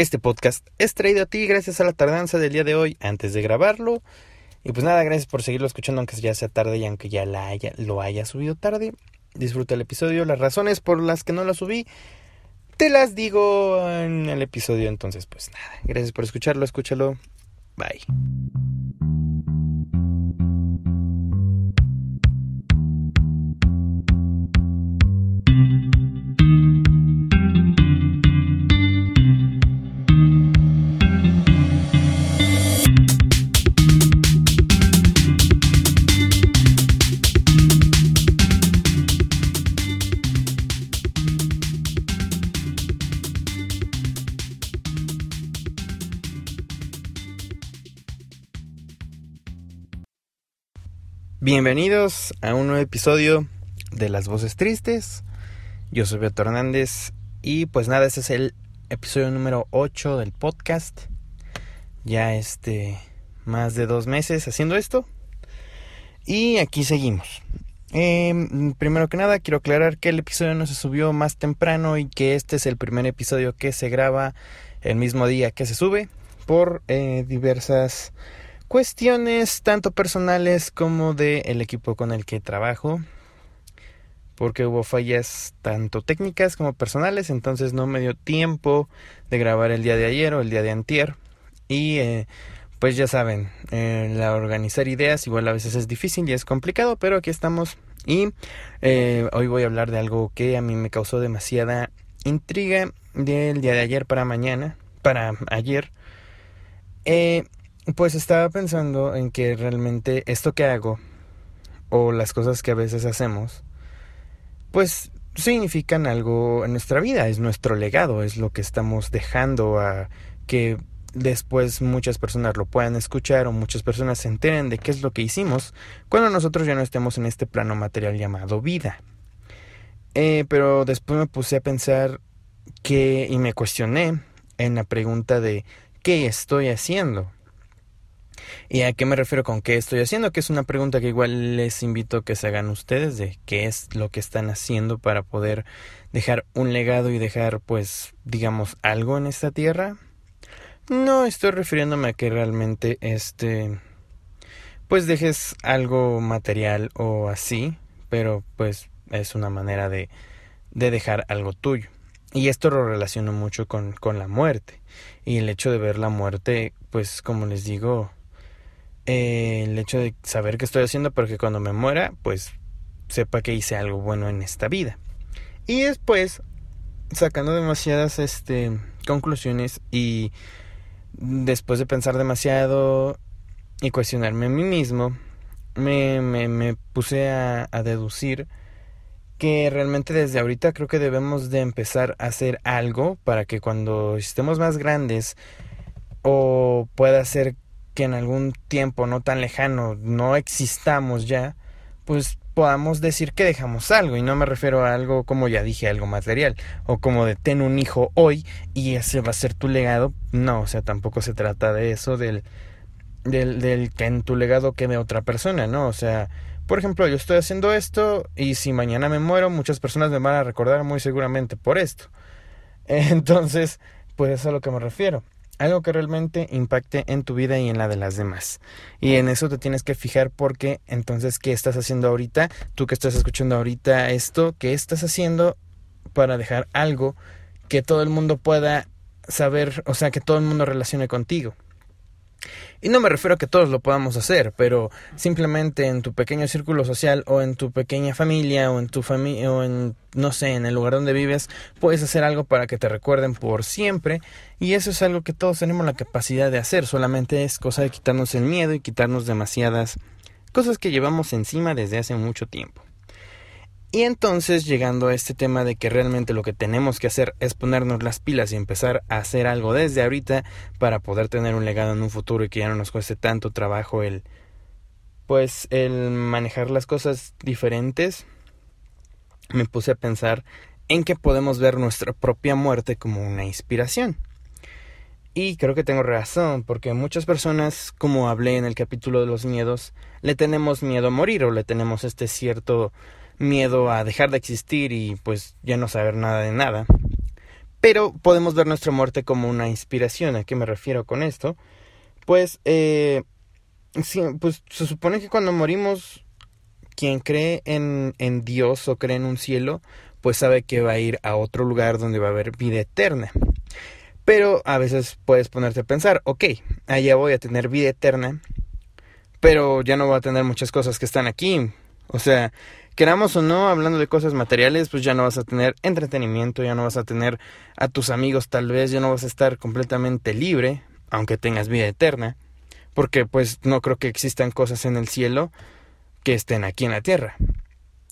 Este podcast es traído a ti gracias a la tardanza del día de hoy antes de grabarlo. Y pues nada, gracias por seguirlo escuchando aunque ya sea tarde y aunque ya la haya, lo haya subido tarde. Disfruta el episodio. Las razones por las que no lo subí te las digo en el episodio. Entonces pues nada, gracias por escucharlo, escúchalo. Bye. Bienvenidos a un nuevo episodio de Las Voces Tristes. Yo soy Beto Hernández y pues nada, este es el episodio número 8 del podcast. Ya este, más de dos meses haciendo esto. Y aquí seguimos. Em, primero que nada, quiero aclarar que el episodio no se subió más temprano y que este es el primer episodio que se graba el mismo día que se sube por eh, diversas cuestiones tanto personales como del el equipo con el que trabajo porque hubo fallas tanto técnicas como personales entonces no me dio tiempo de grabar el día de ayer o el día de antier. Y eh, pues ya saben eh, la organizar ideas igual a veces es difícil y es complicado pero aquí estamos. Y eh, hoy voy a hablar de algo que a mí me causó demasiada intriga del día de ayer para mañana para ayer. Eh, pues estaba pensando en que realmente esto que hago o las cosas que a veces hacemos, pues significan algo en nuestra vida, es nuestro legado, es lo que estamos dejando a que después muchas personas lo puedan escuchar o muchas personas se enteren de qué es lo que hicimos cuando nosotros ya no estemos en este plano material llamado vida. Eh, pero después me puse a pensar que y me cuestioné en la pregunta de ¿qué estoy haciendo? ¿Y a qué me refiero con qué estoy haciendo? Que es una pregunta que igual les invito a que se hagan ustedes de qué es lo que están haciendo para poder dejar un legado y dejar pues digamos algo en esta tierra. No estoy refiriéndome a que realmente este pues dejes algo material o así, pero pues es una manera de, de dejar algo tuyo. Y esto lo relaciono mucho con, con la muerte. Y el hecho de ver la muerte, pues como les digo, el hecho de saber qué estoy haciendo para que cuando me muera, pues sepa que hice algo bueno en esta vida. Y después, sacando demasiadas este, conclusiones y después de pensar demasiado y cuestionarme a mí mismo, me, me, me puse a, a deducir que realmente desde ahorita creo que debemos de empezar a hacer algo para que cuando estemos más grandes o pueda ser que en algún tiempo no tan lejano no existamos ya, pues podamos decir que dejamos algo y no me refiero a algo como ya dije, algo material o como de ten un hijo hoy y ese va a ser tu legado, no, o sea, tampoco se trata de eso del del, del que en tu legado quede otra persona, ¿no? O sea, por ejemplo, yo estoy haciendo esto y si mañana me muero, muchas personas me van a recordar muy seguramente por esto. Entonces, pues eso es a lo que me refiero algo que realmente impacte en tu vida y en la de las demás. Y en eso te tienes que fijar porque entonces, ¿qué estás haciendo ahorita? Tú que estás escuchando ahorita esto, ¿qué estás haciendo para dejar algo que todo el mundo pueda saber, o sea, que todo el mundo relacione contigo? Y no me refiero a que todos lo podamos hacer, pero simplemente en tu pequeño círculo social o en tu pequeña familia o en tu familia o en no sé, en el lugar donde vives, puedes hacer algo para que te recuerden por siempre y eso es algo que todos tenemos la capacidad de hacer, solamente es cosa de quitarnos el miedo y quitarnos demasiadas cosas que llevamos encima desde hace mucho tiempo. Y entonces llegando a este tema de que realmente lo que tenemos que hacer es ponernos las pilas y empezar a hacer algo desde ahorita para poder tener un legado en un futuro y que ya no nos cueste tanto trabajo el pues el manejar las cosas diferentes, me puse a pensar en que podemos ver nuestra propia muerte como una inspiración. Y creo que tengo razón, porque muchas personas, como hablé en el capítulo de los miedos, le tenemos miedo a morir o le tenemos este cierto miedo a dejar de existir y pues ya no saber nada de nada. pero podemos ver nuestra muerte como una inspiración. ¿A qué me refiero con esto? Pues, eh, pues se supone que cuando morimos, quien cree en, en Dios o cree en un cielo, pues sabe que va a ir a otro lugar donde va a haber vida eterna. Pero a veces puedes ponerte a pensar, ok, allá voy a tener vida eterna, pero ya no voy a tener muchas cosas que están aquí. O sea, queramos o no, hablando de cosas materiales, pues ya no vas a tener entretenimiento, ya no vas a tener a tus amigos tal vez, ya no vas a estar completamente libre, aunque tengas vida eterna, porque pues no creo que existan cosas en el cielo que estén aquí en la tierra.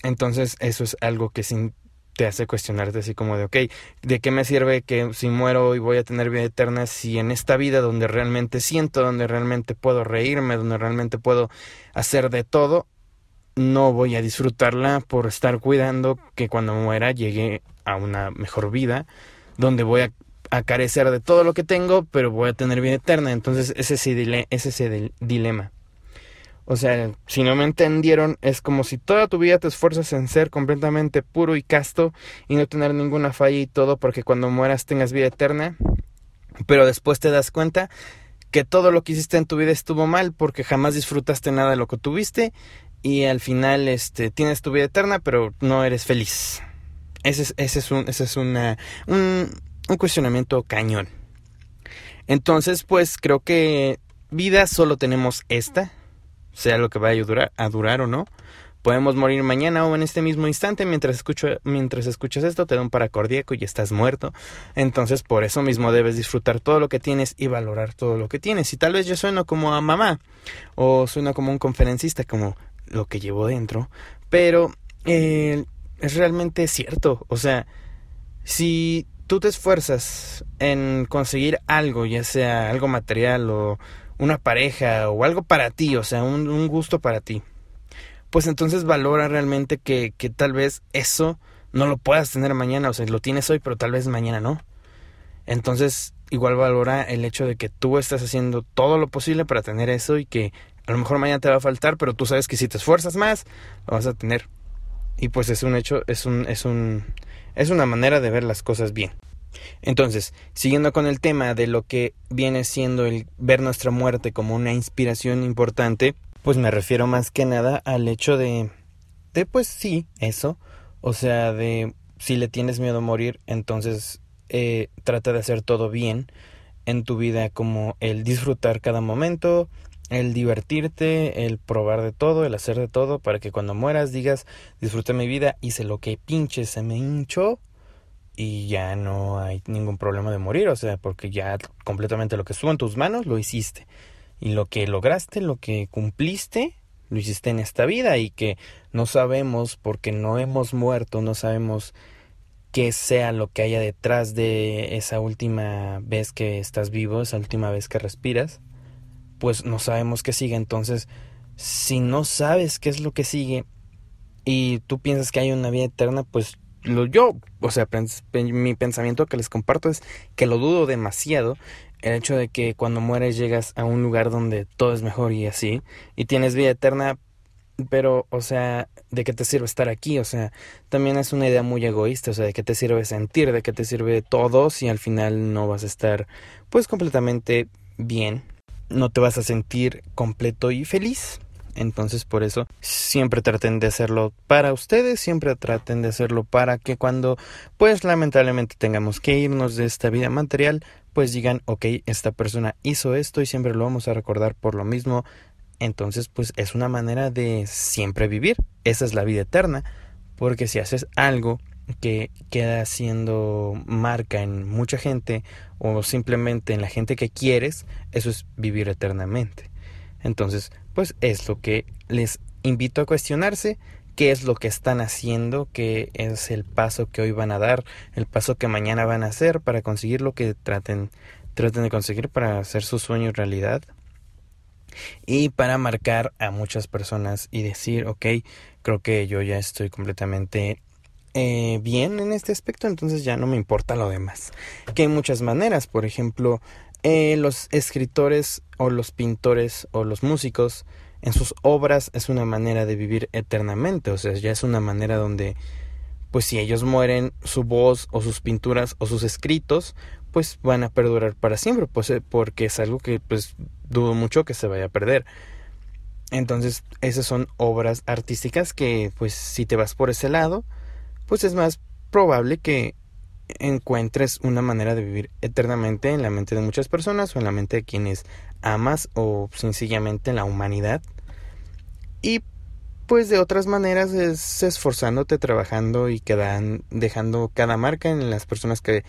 Entonces eso es algo que sin te hace cuestionarte así como de, ok, ¿de qué me sirve que si muero y voy a tener vida eterna si en esta vida donde realmente siento, donde realmente puedo reírme, donde realmente puedo hacer de todo, no voy a disfrutarla por estar cuidando que cuando muera llegue a una mejor vida, donde voy a, carecer de todo lo que tengo, pero voy a tener vida eterna. Entonces ese es ese dilema. O sea, si no me entendieron, es como si toda tu vida te esfuerzas en ser completamente puro y casto y no tener ninguna falla y todo porque cuando mueras tengas vida eterna, pero después te das cuenta que todo lo que hiciste en tu vida estuvo mal porque jamás disfrutaste nada de lo que tuviste y al final este tienes tu vida eterna pero no eres feliz. Ese es, ese es un ese es un, un cuestionamiento cañón. Entonces, pues creo que vida solo tenemos esta sea lo que vaya a durar, a durar o no. Podemos morir mañana o en este mismo instante mientras, escucho, mientras escuchas esto te da un paracordíaco y estás muerto. Entonces por eso mismo debes disfrutar todo lo que tienes y valorar todo lo que tienes. Y tal vez yo sueno como a mamá o sueno como un conferencista como lo que llevo dentro. Pero eh, es realmente cierto. O sea, si tú te esfuerzas en conseguir algo, ya sea algo material o una pareja o algo para ti, o sea, un, gusto para ti, pues entonces valora realmente que, que tal vez eso no lo puedas tener mañana, o sea, lo tienes hoy, pero tal vez mañana no. Entonces, igual valora el hecho de que tú estás haciendo todo lo posible para tener eso y que a lo mejor mañana te va a faltar, pero tú sabes que si te esfuerzas más, lo vas a tener. Y pues es un hecho, es un, es un, es una manera de ver las cosas bien. Entonces, siguiendo con el tema de lo que viene siendo el ver nuestra muerte como una inspiración importante, pues me refiero más que nada al hecho de, de pues sí, eso, o sea, de si le tienes miedo a morir, entonces eh, trata de hacer todo bien en tu vida, como el disfrutar cada momento, el divertirte, el probar de todo, el hacer de todo, para que cuando mueras digas, disfruté mi vida, hice lo que pinche se me hinchó y ya no hay ningún problema de morir, o sea, porque ya completamente lo que estuvo en tus manos lo hiciste. Y lo que lograste, lo que cumpliste, lo hiciste en esta vida y que no sabemos, porque no hemos muerto, no sabemos qué sea lo que haya detrás de esa última vez que estás vivo, esa última vez que respiras, pues no sabemos qué sigue. Entonces, si no sabes qué es lo que sigue y tú piensas que hay una vida eterna, pues lo yo, o sea, mi pensamiento que les comparto es que lo dudo demasiado el hecho de que cuando mueres llegas a un lugar donde todo es mejor y así y tienes vida eterna, pero o sea, ¿de qué te sirve estar aquí? O sea, también es una idea muy egoísta, o sea, ¿de qué te sirve sentir? ¿De qué te sirve todo si al final no vas a estar pues completamente bien? No te vas a sentir completo y feliz. Entonces por eso siempre traten de hacerlo para ustedes, siempre traten de hacerlo para que cuando pues lamentablemente tengamos que irnos de esta vida material, pues digan, ok, esta persona hizo esto y siempre lo vamos a recordar por lo mismo. Entonces pues es una manera de siempre vivir. Esa es la vida eterna. Porque si haces algo que queda siendo marca en mucha gente o simplemente en la gente que quieres, eso es vivir eternamente. Entonces, pues es lo que les invito a cuestionarse, qué es lo que están haciendo, qué es el paso que hoy van a dar, el paso que mañana van a hacer para conseguir lo que traten, traten de conseguir para hacer su sueño realidad y para marcar a muchas personas y decir, ok, creo que yo ya estoy completamente eh, bien en este aspecto, entonces ya no me importa lo demás. Que hay muchas maneras, por ejemplo, eh, los escritores o los pintores o los músicos en sus obras es una manera de vivir eternamente, o sea, ya es una manera donde pues si ellos mueren, su voz o sus pinturas o sus escritos, pues van a perdurar para siempre, pues eh, porque es algo que pues dudo mucho que se vaya a perder. Entonces, esas son obras artísticas que pues si te vas por ese lado, pues es más probable que encuentres una manera de vivir eternamente en la mente de muchas personas o en la mente de quienes amas o sencillamente en la humanidad. Y pues de otras maneras es esforzándote, trabajando y quedan, dejando cada marca en las personas que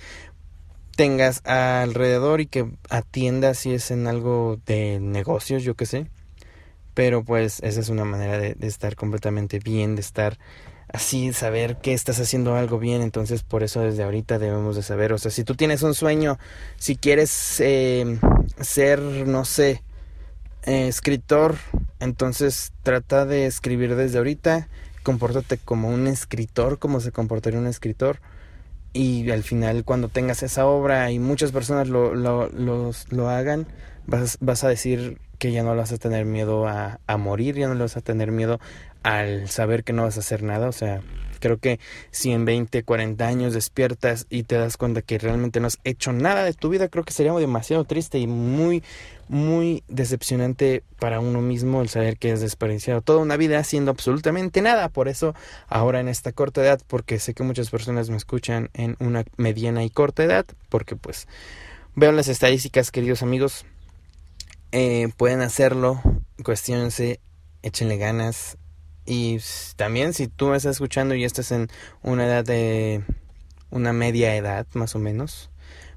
tengas alrededor y que atiendas si es en algo de negocios, yo que sé. Pero pues esa es una manera de estar completamente bien, de estar así saber que estás haciendo algo bien, entonces por eso desde ahorita debemos de saber, o sea, si tú tienes un sueño, si quieres eh, ser, no sé, eh, escritor, entonces trata de escribir desde ahorita, compórtate como un escritor, como se comportaría un escritor, y al final cuando tengas esa obra y muchas personas lo, lo, lo hagan, vas, vas a decir que ya no vas a tener miedo a, a morir, ya no le vas a tener miedo al saber que no vas a hacer nada, o sea, creo que si en 20, 40 años despiertas y te das cuenta que realmente no has hecho nada de tu vida, creo que sería demasiado triste y muy, muy decepcionante para uno mismo el saber que has desperdiciado toda una vida haciendo absolutamente nada. Por eso, ahora en esta corta edad, porque sé que muchas personas me escuchan en una mediana y corta edad, porque pues veo las estadísticas, queridos amigos, eh, pueden hacerlo, cuestionense, échenle ganas, y también si tú me estás escuchando y estás en una edad de una media edad más o menos,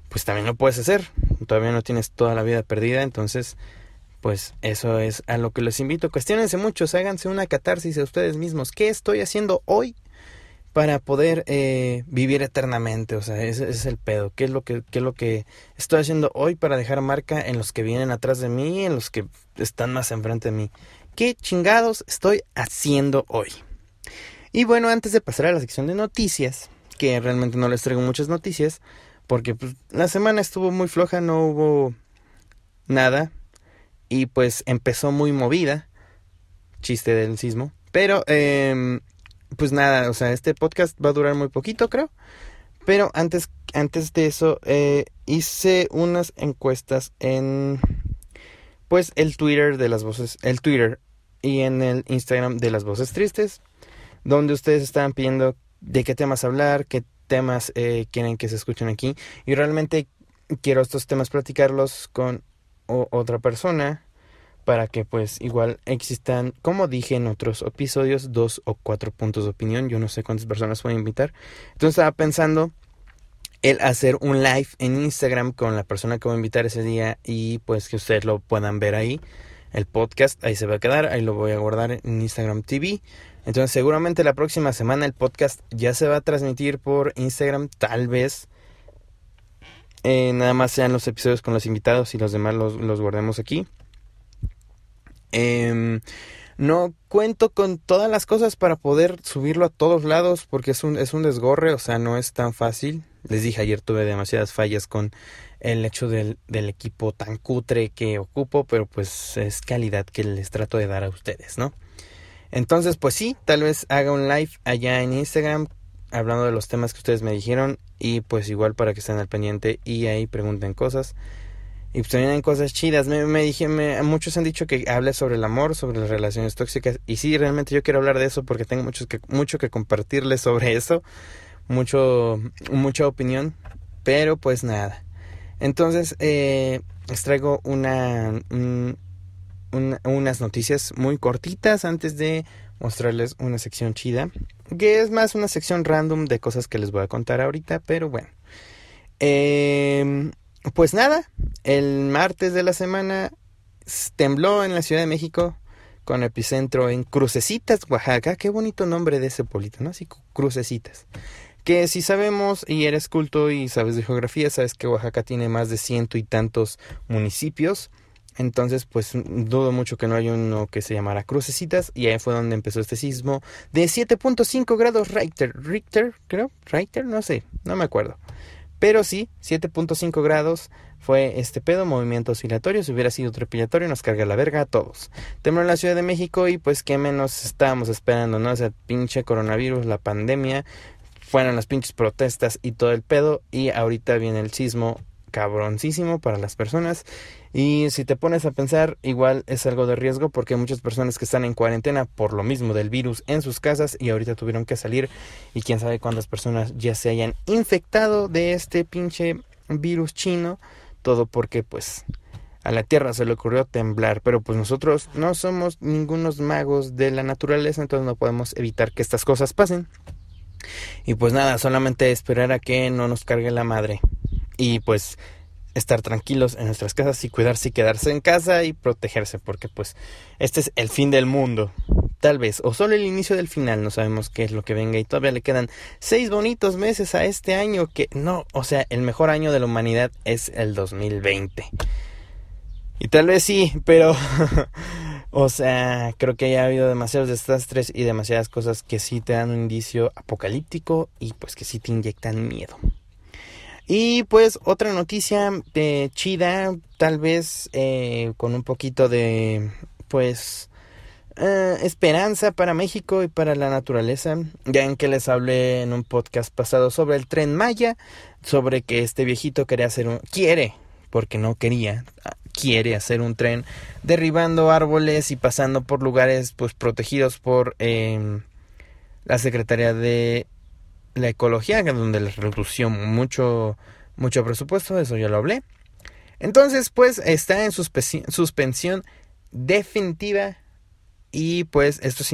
pues también lo puedes hacer. Todavía no tienes toda la vida perdida, entonces pues eso es a lo que les invito. Cuestionense mucho, háganse una catarsis a ustedes mismos. ¿Qué estoy haciendo hoy para poder eh, vivir eternamente? O sea, ese, es el pedo. ¿Qué es, lo que, ¿Qué es lo que estoy haciendo hoy para dejar marca en los que vienen atrás de mí, en los que están más enfrente de mí? ¿Qué chingados estoy haciendo hoy? Y bueno, antes de pasar a la sección de noticias, que realmente no les traigo muchas noticias, porque pues, la semana estuvo muy floja, no hubo nada, y pues empezó muy movida, chiste del sismo, pero eh, pues nada, o sea, este podcast va a durar muy poquito, creo, pero antes, antes de eso, eh, hice unas encuestas en pues el Twitter de las voces, el Twitter y en el Instagram de las voces tristes, donde ustedes estaban pidiendo de qué temas hablar, qué temas eh, quieren que se escuchen aquí. Y realmente quiero estos temas platicarlos con otra persona para que pues igual existan, como dije en otros episodios, dos o cuatro puntos de opinión. Yo no sé cuántas personas voy a invitar. Entonces estaba pensando el hacer un live en Instagram con la persona que voy a invitar ese día y pues que ustedes lo puedan ver ahí. El podcast ahí se va a quedar, ahí lo voy a guardar en Instagram TV. Entonces seguramente la próxima semana el podcast ya se va a transmitir por Instagram, tal vez. Eh, nada más sean los episodios con los invitados y los demás los, los guardemos aquí. Eh, no cuento con todas las cosas para poder subirlo a todos lados porque es un, es un desgorre, o sea, no es tan fácil. Les dije ayer tuve demasiadas fallas con el hecho del, del equipo tan cutre que ocupo, pero pues es calidad que les trato de dar a ustedes, ¿no? Entonces, pues sí, tal vez haga un live allá en Instagram hablando de los temas que ustedes me dijeron y pues igual para que estén al pendiente y ahí pregunten cosas. Y pues también cosas chidas. Me, me dije, me, muchos han dicho que hable sobre el amor, sobre las relaciones tóxicas. Y sí, realmente yo quiero hablar de eso porque tengo mucho que, mucho que compartirles sobre eso. Mucho, mucha opinión. Pero pues nada. Entonces, eh, les traigo una, unas noticias muy cortitas antes de mostrarles una sección chida. Que es más una sección random de cosas que les voy a contar ahorita. Pero bueno. Eh, pues nada, el martes de la semana tembló en la Ciudad de México con epicentro en Crucecitas, Oaxaca. Qué bonito nombre de ese pueblito, ¿no? Así, Crucecitas. Que si sabemos y eres culto y sabes de geografía, sabes que Oaxaca tiene más de ciento y tantos municipios. Entonces, pues dudo mucho que no haya uno que se llamara Crucecitas. Y ahí fue donde empezó este sismo de 7.5 grados Richter. Richter, creo. Richter, no sé, no me acuerdo. Pero sí, 7.5 grados fue este pedo, movimiento oscilatorio. Si hubiera sido trepidatorio, nos carga la verga a todos. Tembló en la Ciudad de México y pues qué menos estábamos esperando, ¿no? O sea, pinche coronavirus, la pandemia. fueron las pinches protestas y todo el pedo y ahorita viene el sismo cabroncísimo para las personas y si te pones a pensar igual es algo de riesgo porque hay muchas personas que están en cuarentena por lo mismo del virus en sus casas y ahorita tuvieron que salir y quién sabe cuántas personas ya se hayan infectado de este pinche virus chino todo porque pues a la tierra se le ocurrió temblar, pero pues nosotros no somos ningunos magos de la naturaleza, entonces no podemos evitar que estas cosas pasen. Y pues nada, solamente esperar a que no nos cargue la madre y pues estar tranquilos en nuestras casas y cuidarse y quedarse en casa y protegerse porque pues este es el fin del mundo. Tal vez o solo el inicio del final no sabemos qué es lo que venga y todavía le quedan seis bonitos meses a este año que no o sea el mejor año de la humanidad es el 2020 y tal vez sí pero o sea creo que haya habido demasiados desastres y demasiadas cosas que sí te dan un indicio apocalíptico y pues que sí te inyectan miedo y pues otra noticia eh, chida, tal vez eh, con un poquito de pues eh, esperanza para México y para la naturaleza. Ya en que les hablé en un podcast pasado sobre el tren Maya, sobre que este viejito quería hacer un quiere, porque no quería, quiere hacer un tren derribando árboles y pasando por lugares pues protegidos por em, la Secretaría de la ecología, donde les redució mucho, mucho presupuesto, eso ya lo hablé. Entonces, pues está en suspensión definitiva y pues esto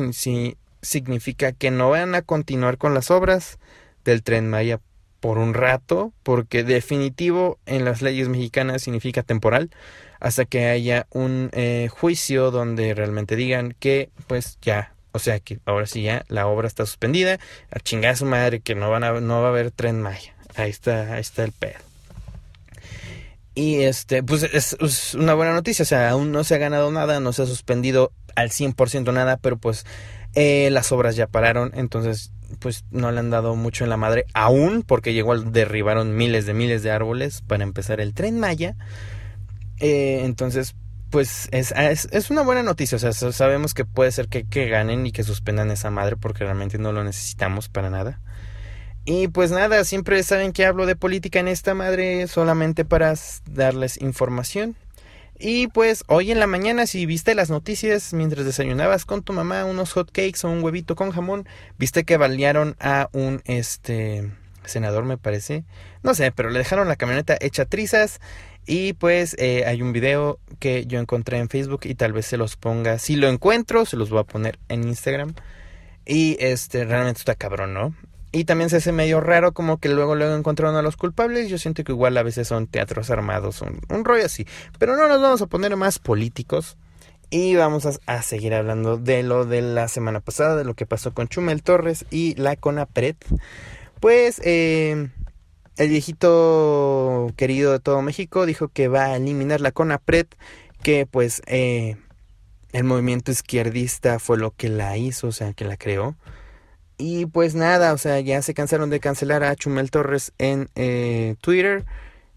significa que no van a continuar con las obras del tren Maya por un rato, porque definitivo en las leyes mexicanas significa temporal, hasta que haya un eh, juicio donde realmente digan que pues ya o sea que ahora sí ya la obra está suspendida. A su madre que no, van a, no va a haber tren Maya. Ahí está, ahí está el pedo. Y este, pues es, una buena noticia. O sea, aún no se ha ganado nada, no se ha suspendido al 100% nada, pero pues eh, las obras ya pararon. Entonces, pues no le han dado mucho en la madre aún, porque igual derribaron miles de miles de árboles para empezar el tren Maya. Eh, entonces, pues es, es, una buena noticia. O sea, sabemos que puede ser que, que, ganen y que suspendan esa madre porque realmente no lo necesitamos para nada. Y pues nada, siempre saben que hablo de política en esta madre solamente para darles información. Y pues hoy en la mañana, si viste las noticias mientras desayunabas con tu mamá unos hot cakes o un huevito con jamón, viste que balearon a un este senador, me parece. No sé, pero le dejaron la camioneta hecha trizas y pues eh, hay un video que yo encontré en Facebook y tal vez se los ponga. Si lo encuentro, se los voy a poner en Instagram. Y este, realmente está cabrón, ¿no? Y también se hace medio raro como que luego luego encontraron a los culpables. Yo siento que igual a veces son teatros armados, un, un rollo así. Pero no nos vamos a poner más políticos. Y vamos a, seguir hablando de lo de la semana pasada, de lo que pasó con Chumel Torres y la Conapred. Pues eh, el viejito querido de todo México dijo que va a eliminar la CONAPRED, que pues eh, el movimiento izquierdista fue lo que la hizo, o sea, que la creó. Y pues nada, o sea, ya se cansaron de cancelar a Chumel Torres en eh, Twitter.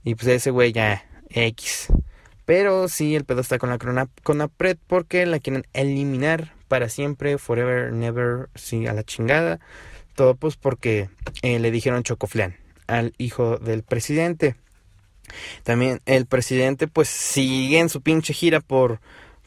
Y pues ese güey ya X. Pero sí, el pedo está con la CONAPRED porque la quieren eliminar para siempre, forever, never, sí, a la chingada. Todo pues porque eh, le dijeron chocoflean al hijo del presidente. También el presidente pues sigue en su pinche gira por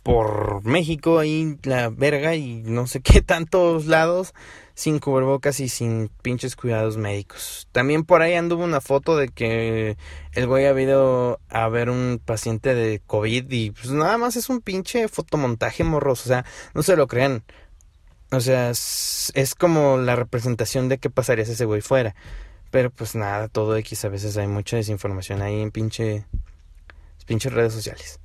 por México ahí la verga y no sé qué tantos lados sin cubrebocas y sin pinches cuidados médicos. También por ahí anduvo una foto de que el güey ha ido a ver un paciente de COVID y pues nada más es un pinche fotomontaje morroso, o sea, no se lo crean. O sea, es, es como la representación de qué pasaría si ese güey fuera. Pero pues nada, todo X, a veces hay mucha desinformación ahí en pinche, pinche redes sociales.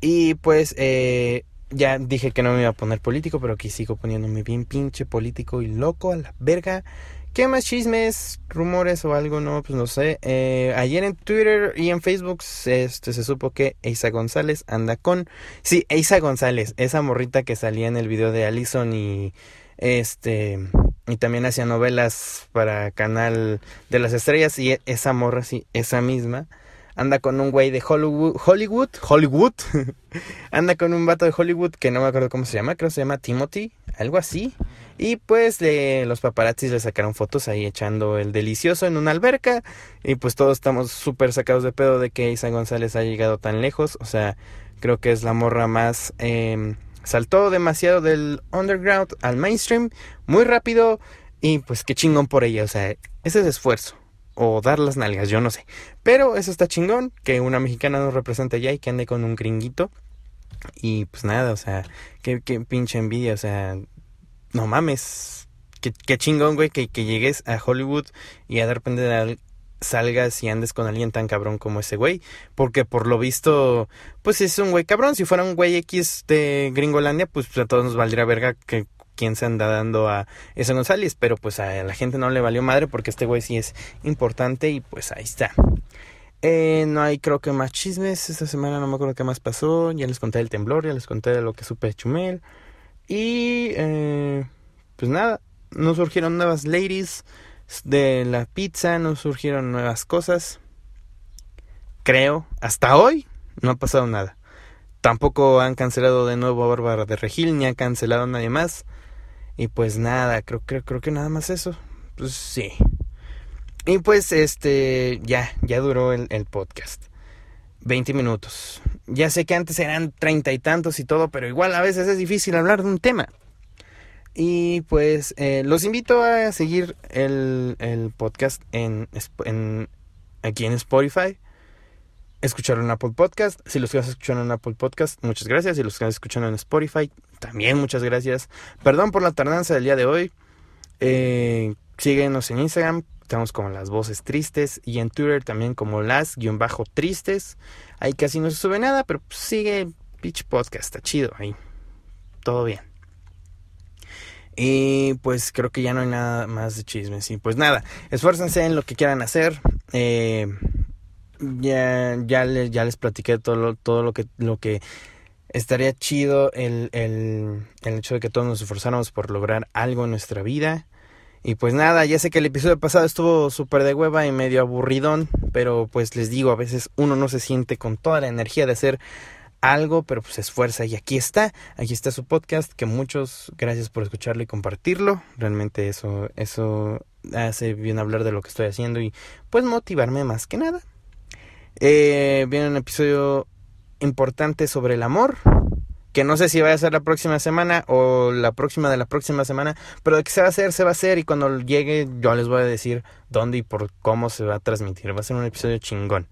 Y pues eh, ya dije que no me iba a poner político, pero aquí sigo poniéndome bien pinche político y loco a la verga. ¿Qué más chismes, rumores o algo? No, pues no sé. Eh, ayer en Twitter y en Facebook este, se supo que Eisa González anda con... Sí, Eisa González, esa morrita que salía en el video de Allison y este y también hacía novelas para Canal de las Estrellas y esa morra, sí, esa misma, anda con un güey de Hollywood, Hollywood, Hollywood, anda con un vato de Hollywood que no me acuerdo cómo se llama, creo que se llama Timothy, algo así. Y pues los paparazzis le sacaron fotos ahí echando el delicioso en una alberca. Y pues todos estamos súper sacados de pedo de que Isa González ha llegado tan lejos. O sea, creo que es la morra más... Eh, saltó demasiado del underground al mainstream, muy rápido. Y pues qué chingón por ella. O sea, ese es esfuerzo. O dar las nalgas, yo no sé. Pero eso está chingón, que una mexicana nos represente allá y que ande con un gringuito. Y pues nada, o sea, qué, qué pinche envidia, o sea, no mames, qué, chingón, güey, que, que, llegues a Hollywood y de repente salgas y andes con alguien tan cabrón como ese güey. Porque por lo visto, pues es un güey cabrón. Si fuera un güey X de Gringolandia, pues a todos nos valdría verga que quién se anda dando a ese González. Pero pues a la gente no le valió madre porque este güey sí es importante y pues ahí está. Eh, no hay creo que más chismes. Esta semana no me acuerdo qué más pasó. Ya les conté del temblor, ya les conté lo que supe de Chumel. Y eh, pues nada, nos surgieron nuevas ladies de la pizza, nos surgieron nuevas cosas. Creo, hasta hoy no ha pasado nada. Tampoco han cancelado de nuevo a Bárbara de Regil, ni han cancelado a nadie más. Y pues nada, creo, creo, creo que nada más eso. Pues sí. Y pues este, ya, ya duró el, el podcast. 20 minutos. Ya sé que antes eran treinta y tantos y todo, pero igual a veces es difícil hablar de un tema. Y pues eh, los invito a seguir el, el podcast en, en, aquí en Spotify. Escuchar en Apple Podcast. Si los estás escuchando en Apple Podcast, muchas gracias. Si los estás escuchando en Spotify, también muchas gracias. Perdón por la tardanza del día de hoy. Eh, síguenos en Instagram, Estamos como las voces tristes y en Twitter también como las guion bajo tristes. Ahí casi no se sube nada, pero sigue Pitch Podcast, está chido ahí. Todo bien. Y pues creo que ya no hay nada más de chismes. Y pues nada, esfuércense en lo que quieran hacer. Eh, ya, ya, les, ya les platiqué todo lo, todo lo que, lo que estaría chido el, el, el hecho de que todos nos esforzáramos por lograr algo en nuestra vida. Y pues nada, ya sé que el episodio pasado estuvo súper de hueva y medio aburridón, pero pues les digo, a veces uno no se siente con toda la energía de hacer algo, pero pues se esfuerza y aquí está, aquí está su podcast, que muchos gracias por escucharlo y compartirlo, realmente eso, eso hace bien hablar de lo que estoy haciendo y pues motivarme más que nada. Eh, viene un episodio importante sobre el amor, que no sé si va a ser la próxima semana o la próxima de la próxima semana, pero de que se va a hacer, se va a hacer y cuando llegue yo les voy a decir dónde y por cómo se va a transmitir. Va a ser un episodio chingón.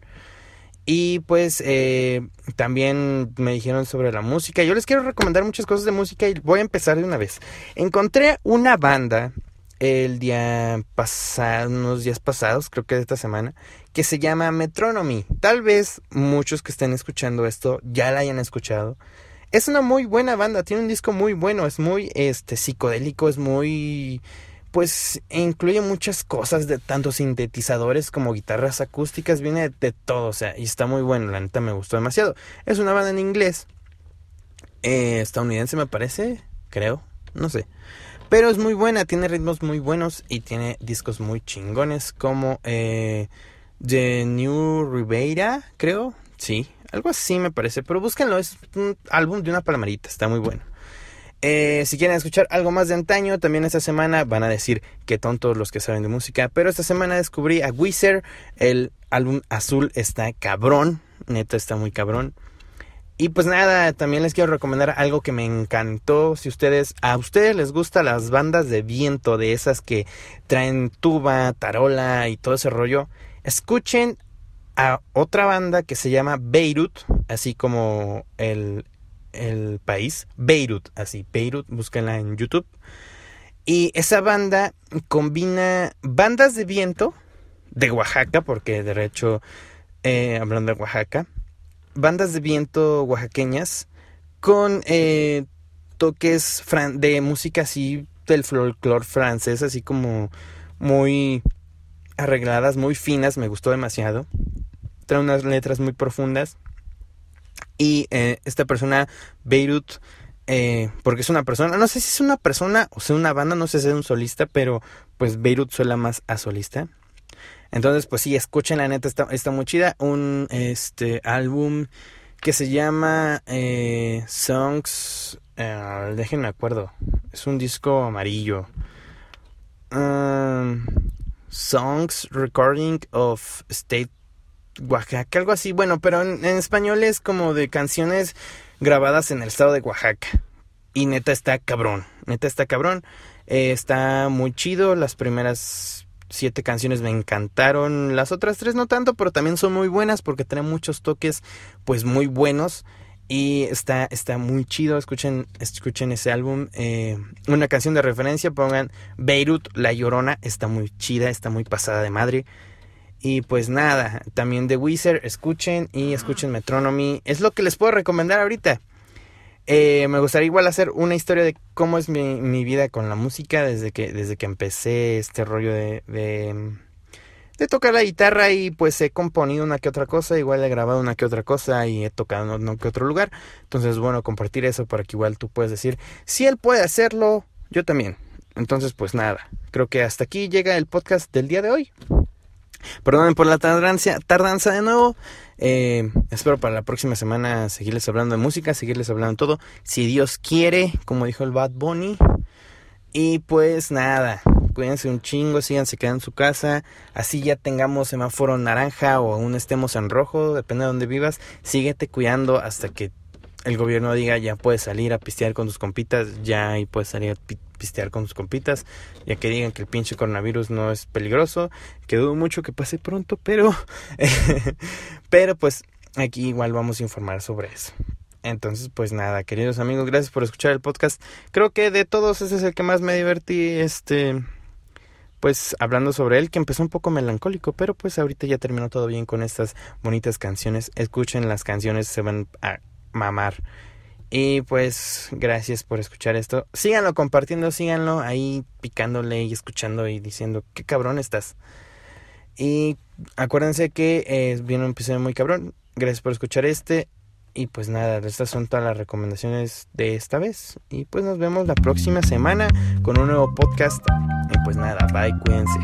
Y pues eh, también me dijeron sobre la música. Yo les quiero recomendar muchas cosas de música y voy a empezar de una vez. Encontré una banda el día pasado, unos días pasados, creo que esta semana, que se llama Metronomy. Tal vez muchos que estén escuchando esto ya la hayan escuchado. Es una muy buena banda, tiene un disco muy bueno, es muy este psicodélico, es muy pues incluye muchas cosas de tanto sintetizadores como guitarras acústicas, viene de, todo, o sea, y está muy bueno, la neta me gustó demasiado. Es una banda en inglés, eh, estadounidense me parece, creo, no sé. Pero es muy buena, tiene ritmos muy buenos y tiene discos muy chingones como eh, The New Rivera, creo, sí, algo así me parece, pero búsquenlo, es un álbum de una palomarita, está muy bueno. Eh, si quieren escuchar algo más de antaño, también esta semana van a decir que tontos los que saben de música, pero esta semana descubrí a Wizard, el álbum azul está cabrón, neta está muy cabrón. Y pues nada, también les quiero recomendar algo que me encantó. Si ustedes, a ustedes les gustan las bandas de viento, de esas que traen tuba, tarola y todo ese rollo, escuchen a otra banda que se llama Beirut, así como el, el país, Beirut, así, Beirut, búsquenla en YouTube. Y esa banda combina bandas de viento de Oaxaca, porque de hecho, eh, hablando de Oaxaca, bandas de viento oaxaqueñas con eh, toques de música así del folclore francés, así como muy arregladas, muy finas, me gustó demasiado trae unas letras muy profundas. Y eh, esta persona, Beirut, eh, porque es una persona, no sé si es una persona o sea una banda, no sé si es un solista, pero pues Beirut suena más a solista. Entonces, pues sí, escuchen, la neta está, está muy chida. Un este álbum que se llama eh, Songs. Eh, déjenme acuerdo. Es un disco amarillo. Um, songs Recording of State Oaxaca, algo así. Bueno, pero en, español es como de canciones grabadas en el estado de Oaxaca. Y neta está cabrón. Neta está cabrón. Eh, está muy chido. Las primeras siete canciones me encantaron. Las otras tres no tanto, pero también son muy buenas porque tienen muchos toques pues muy buenos. Y está, está muy chido. Escuchen, escuchen ese álbum. Eh, una canción de referencia. Pongan Beirut, La Llorona. Está muy chida. Está muy pasada de madre. Y pues nada, también de Wizard, escuchen y escuchen Metronomy. Es lo que les puedo recomendar ahorita. Eh, me gustaría igual hacer una historia de cómo es mi, mi, vida con la música desde que, desde que empecé este rollo de, de, de, tocar la guitarra y pues he componido una que otra cosa, igual he grabado una que otra cosa y he tocado en que otro lugar. Entonces, bueno, compartir eso para que igual tú puedas decir, si él puede hacerlo, yo también. Entonces, pues nada, creo que hasta aquí llega el podcast del día de hoy. Perdonen por la tardanza, de nuevo. Eh, espero para la próxima semana seguirles hablando de música, seguirles hablando de todo. Si Dios quiere, como dijo el Bad Bunny. Y pues nada, cuídense un chingo, síganse quedando en su casa. Así ya tengamos semáforo naranja o aún estemos en rojo, depende de donde vivas. Síguete cuidando hasta que el gobierno diga ya puedes salir a pistear con tus compitas, ya y puedes salir a pistear con tus compitas, ya que digan que el pinche coronavirus no es peligroso, que dudo mucho que pase pronto, pero pero pues aquí igual vamos a informar sobre eso. Entonces, pues nada, queridos amigos, gracias por escuchar el podcast. Creo que de todos ese es el que más me divertí, este, pues hablando sobre él, que empezó un poco melancólico, pero pues ahorita ya terminó todo bien con estas bonitas canciones. Escuchen las canciones, se van a mamar. Y pues gracias por escuchar esto. Síganlo compartiendo, síganlo ahí picándole y escuchando y diciendo qué cabrón estás. Y acuérdense que eh, viene un episodio muy cabrón. Gracias por escuchar este. Y pues nada, estas son todas las recomendaciones de esta vez. Y pues nos vemos la próxima semana con un nuevo podcast. Y pues nada, bye, cuídense.